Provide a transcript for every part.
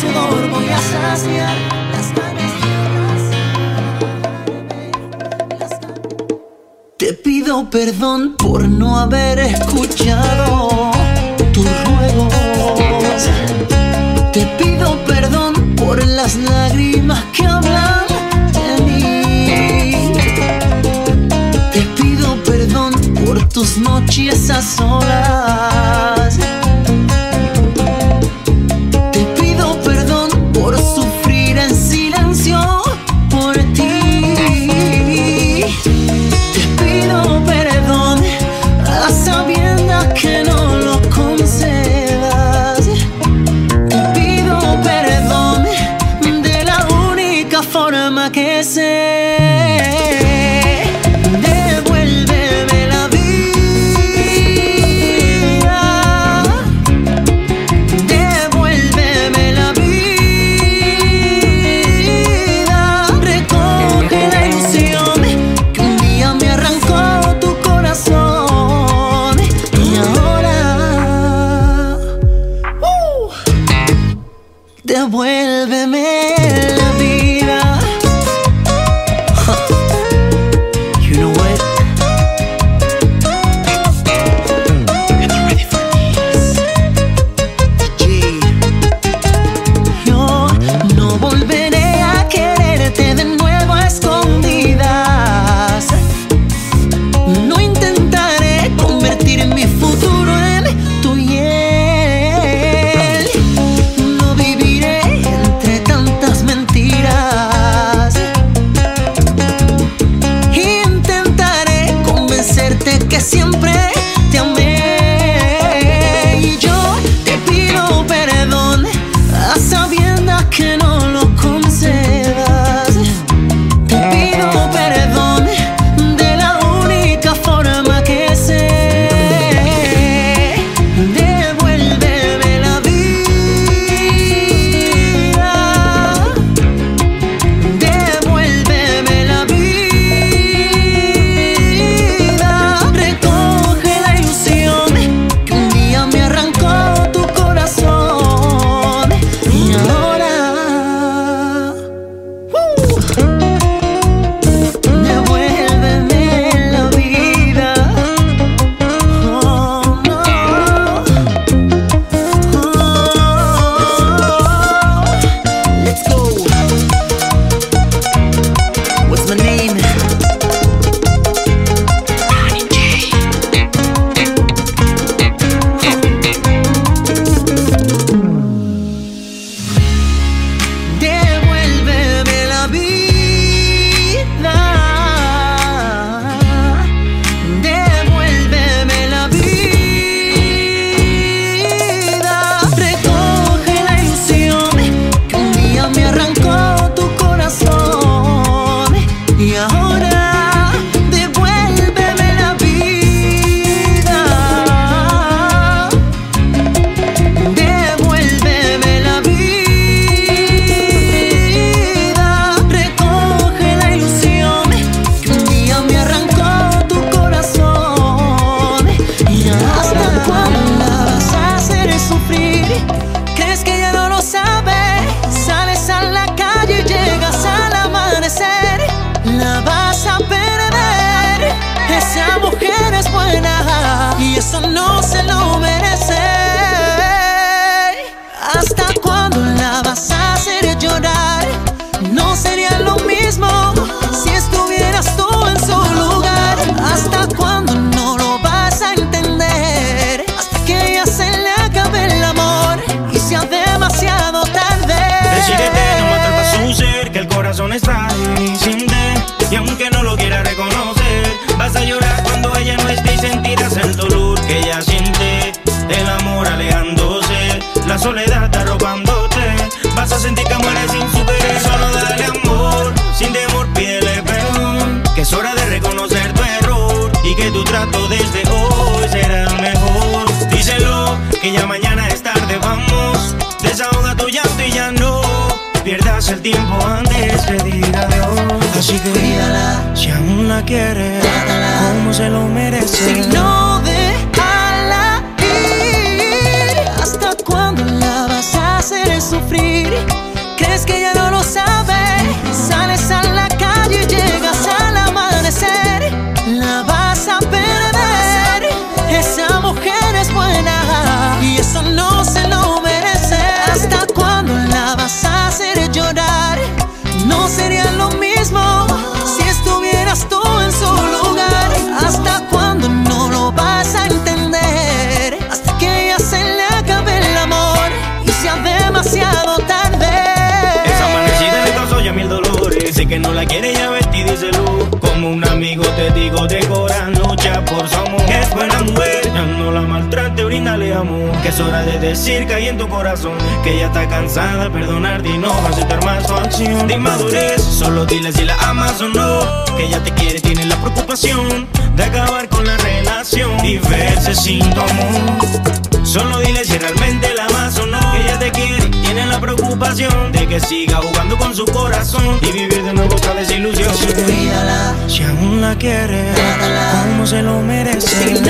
sudor voy a saciar las ganas de Te pido perdón por no haber escuchado tus ruegos. Te pido perdón por las lágrimas que hablan de mí. Te pido perdón por tus noches a solas. soledad está robándote. Vas a sentir que mueres sin. Solo dale amor, sin temor, piel es peor. Que es hora de reconocer tu error y que tu trato desde hoy será mejor. Díselo, que ya mañana es tarde, vamos. Desahoga tu llanto y ya no pierdas el tiempo antes de decir adiós. Así que cuídala, si aún la quieres, como se lo merece. Si no sufrir. ¿Crees que ya no lo sabe? Amigo te digo de corazón, lucha por su amor. Es buena mujer, ya no la maltrate, bríndale amor. Que es hora de decir que hay en tu corazón. Que ella está cansada de perdonarte y no va aceptar más su acción. De inmadurez, solo dile si la amas o no. Que ella te quiere, tiene la preocupación de acabar con la relación y verse sin tu amor. Solo dile si realmente la amas o no. Que ella te quiere, tiene la preocupación de que siga jugando con su corazón y vivir de nuevo otra desilusión. Cuídala, Si aún la quieres, como se lo merece.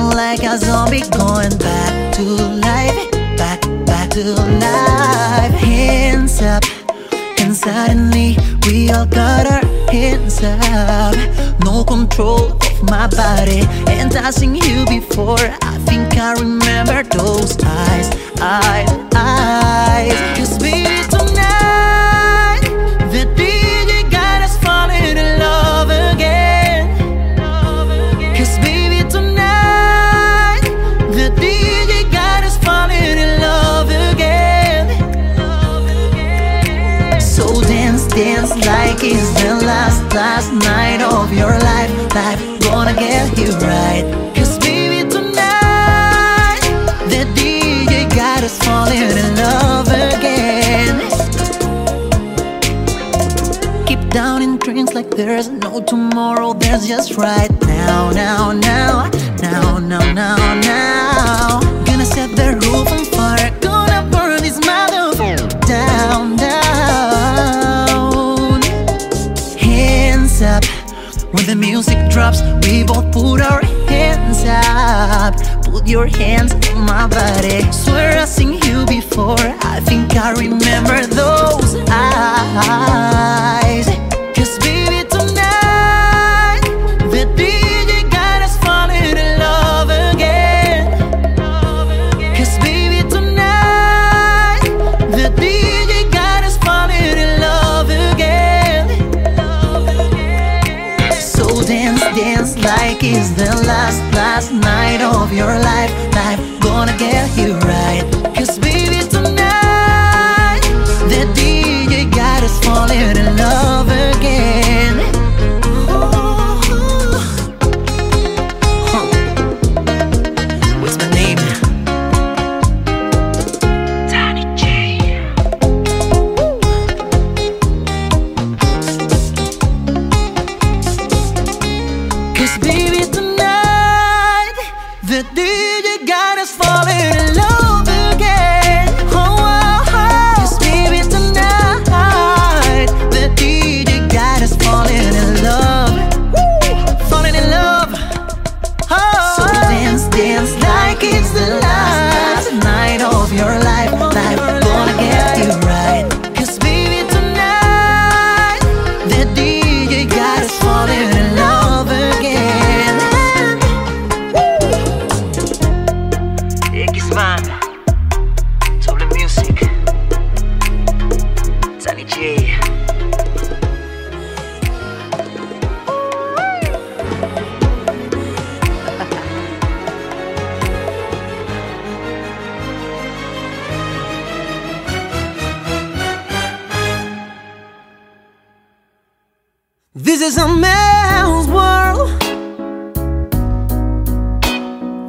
Like a zombie going back to life, back, back to life. Hands up, and suddenly we all got our hands up. No control of my body, and I seen you before. I think I remember those eyes, eyes, eyes. Cause last, night of your life. Life gonna get you right. Cause baby, tonight, the DJ got us falling in love again. Keep down in dreams like there's no tomorrow, there's just right now, now, now, now, now, now, now. We both put our hands up. Put your hands on my body. Swear I've seen you before. I think I remember of your life. Life gonna get you This is a man's world.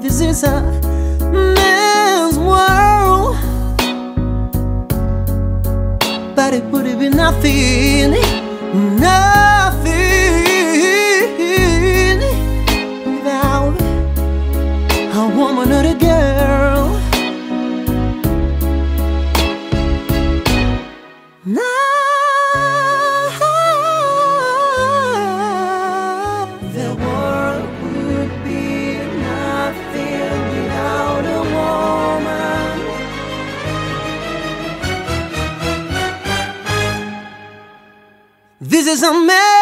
This is a man's world. But it would have been nothing, nothing is a man's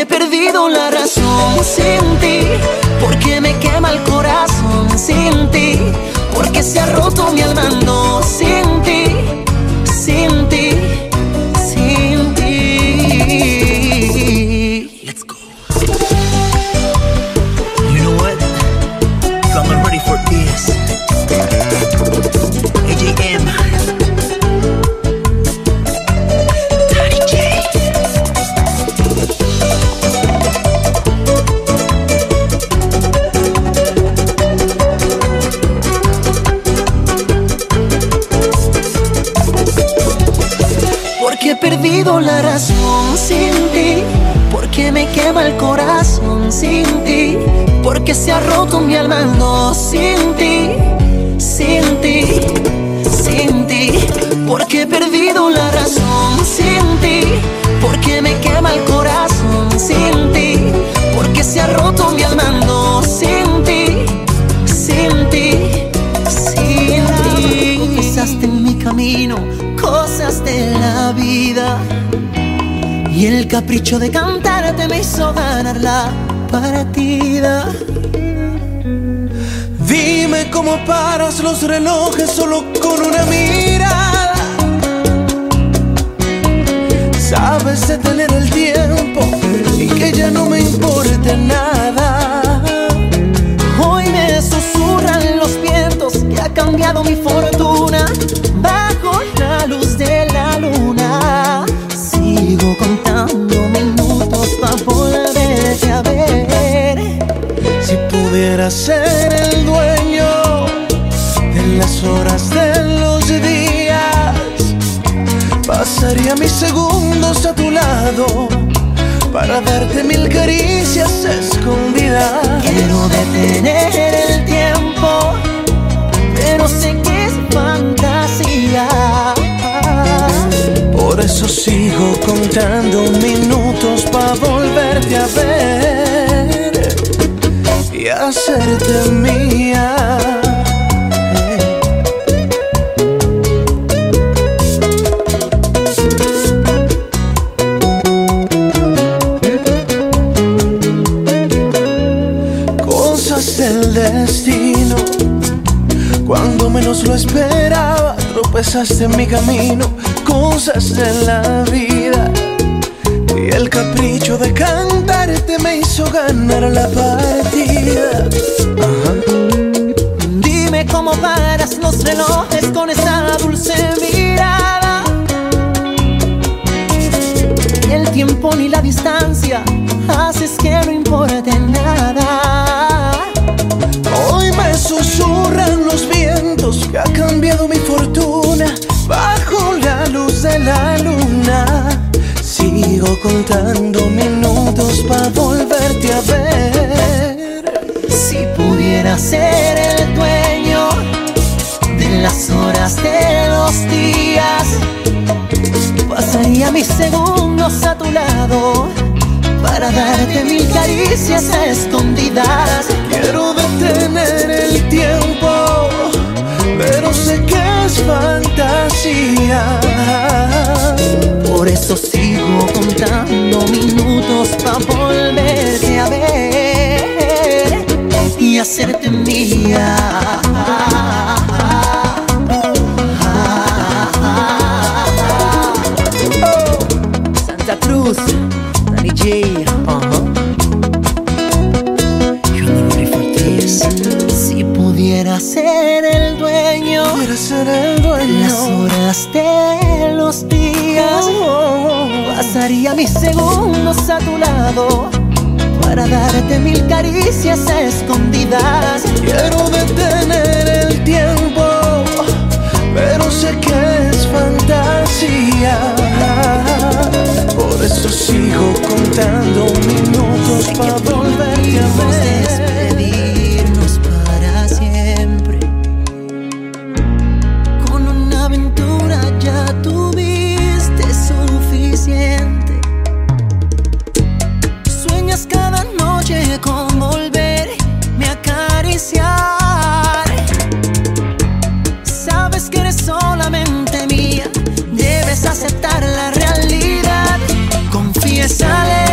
he perdido la razón sin ti, porque me quema el corazón sin ti, porque se ha roto mi alma. No. ha roto mi alma, sin ti, sin ti, sin ti. Porque he perdido la razón sin ti, porque me quema el corazón sin ti, porque se ha roto mi alma, sin ti, sin ti, sin ti. Confesaste en mi camino cosas de la vida. Y el capricho de cantarte me hizo ganar la partida. Como paras los relojes solo con una mirada. Sabes detener el tiempo y que ya no me importa nada. Hoy me susurran los vientos que ha cambiado mi fortuna bajo la luz de la luna. Sigo contando minutos para volverte a ver. Si pudiera ser el las horas de los días. Pasaría mis segundos a tu lado para darte mil caricias escondidas. Quiero detener el tiempo, pero sé que es fantasía. Por eso sigo contando minutos para volverte a ver y hacerte mía. Cuando menos lo esperaba, tropezaste en mi camino cosas de la vida. Y el capricho de cantarte me hizo ganar la partida. Dime cómo paras los relojes con esa dulce mirada. Ni el tiempo ni la distancia haces que no importe contando minutos para volverte a ver. Si pudiera ser el dueño de las horas de los días, pasaría mis segundos a tu lado para darte mil caricias escondidas. Quiero detener el tiempo, pero sé que es fantasía. Por eso sigo contando minutos para volverte a ver y hacerte mía. Santa Cruz, Danny J. Not ready for this. Si pudiera ser el dueño Quiero ser el dueño. las horas de los días Pasaría mis segundos a tu lado Para darte mil caricias a escondidas Quiero detener el tiempo, pero sé que es fantasía. Por eso sigo contando minutos para volverte a ver. Confiésale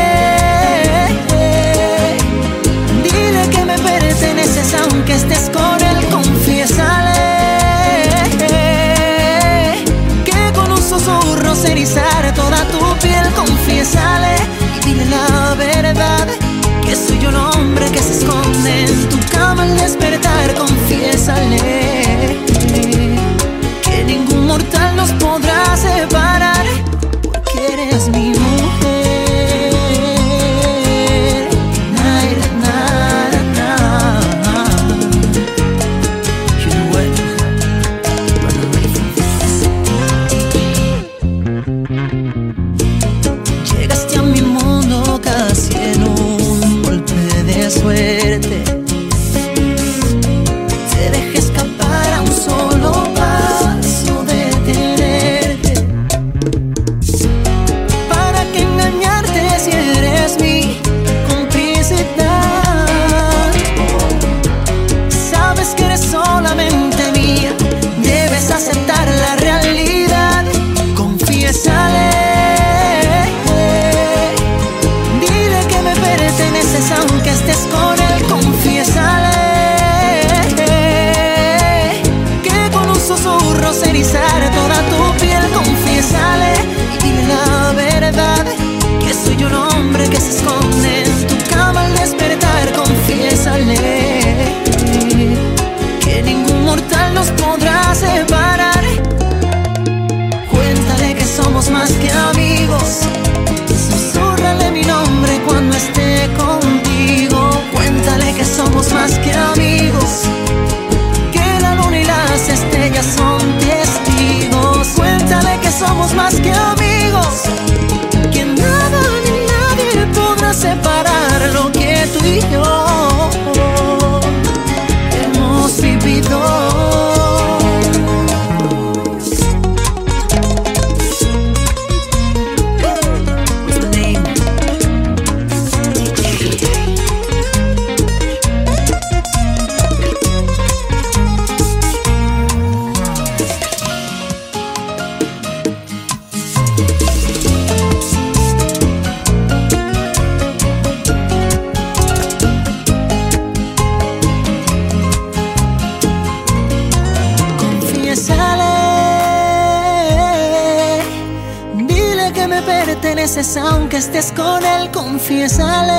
estés con él, confiésale.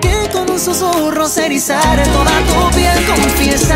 Que con un susurro se erizaré toda tu piel, verdad.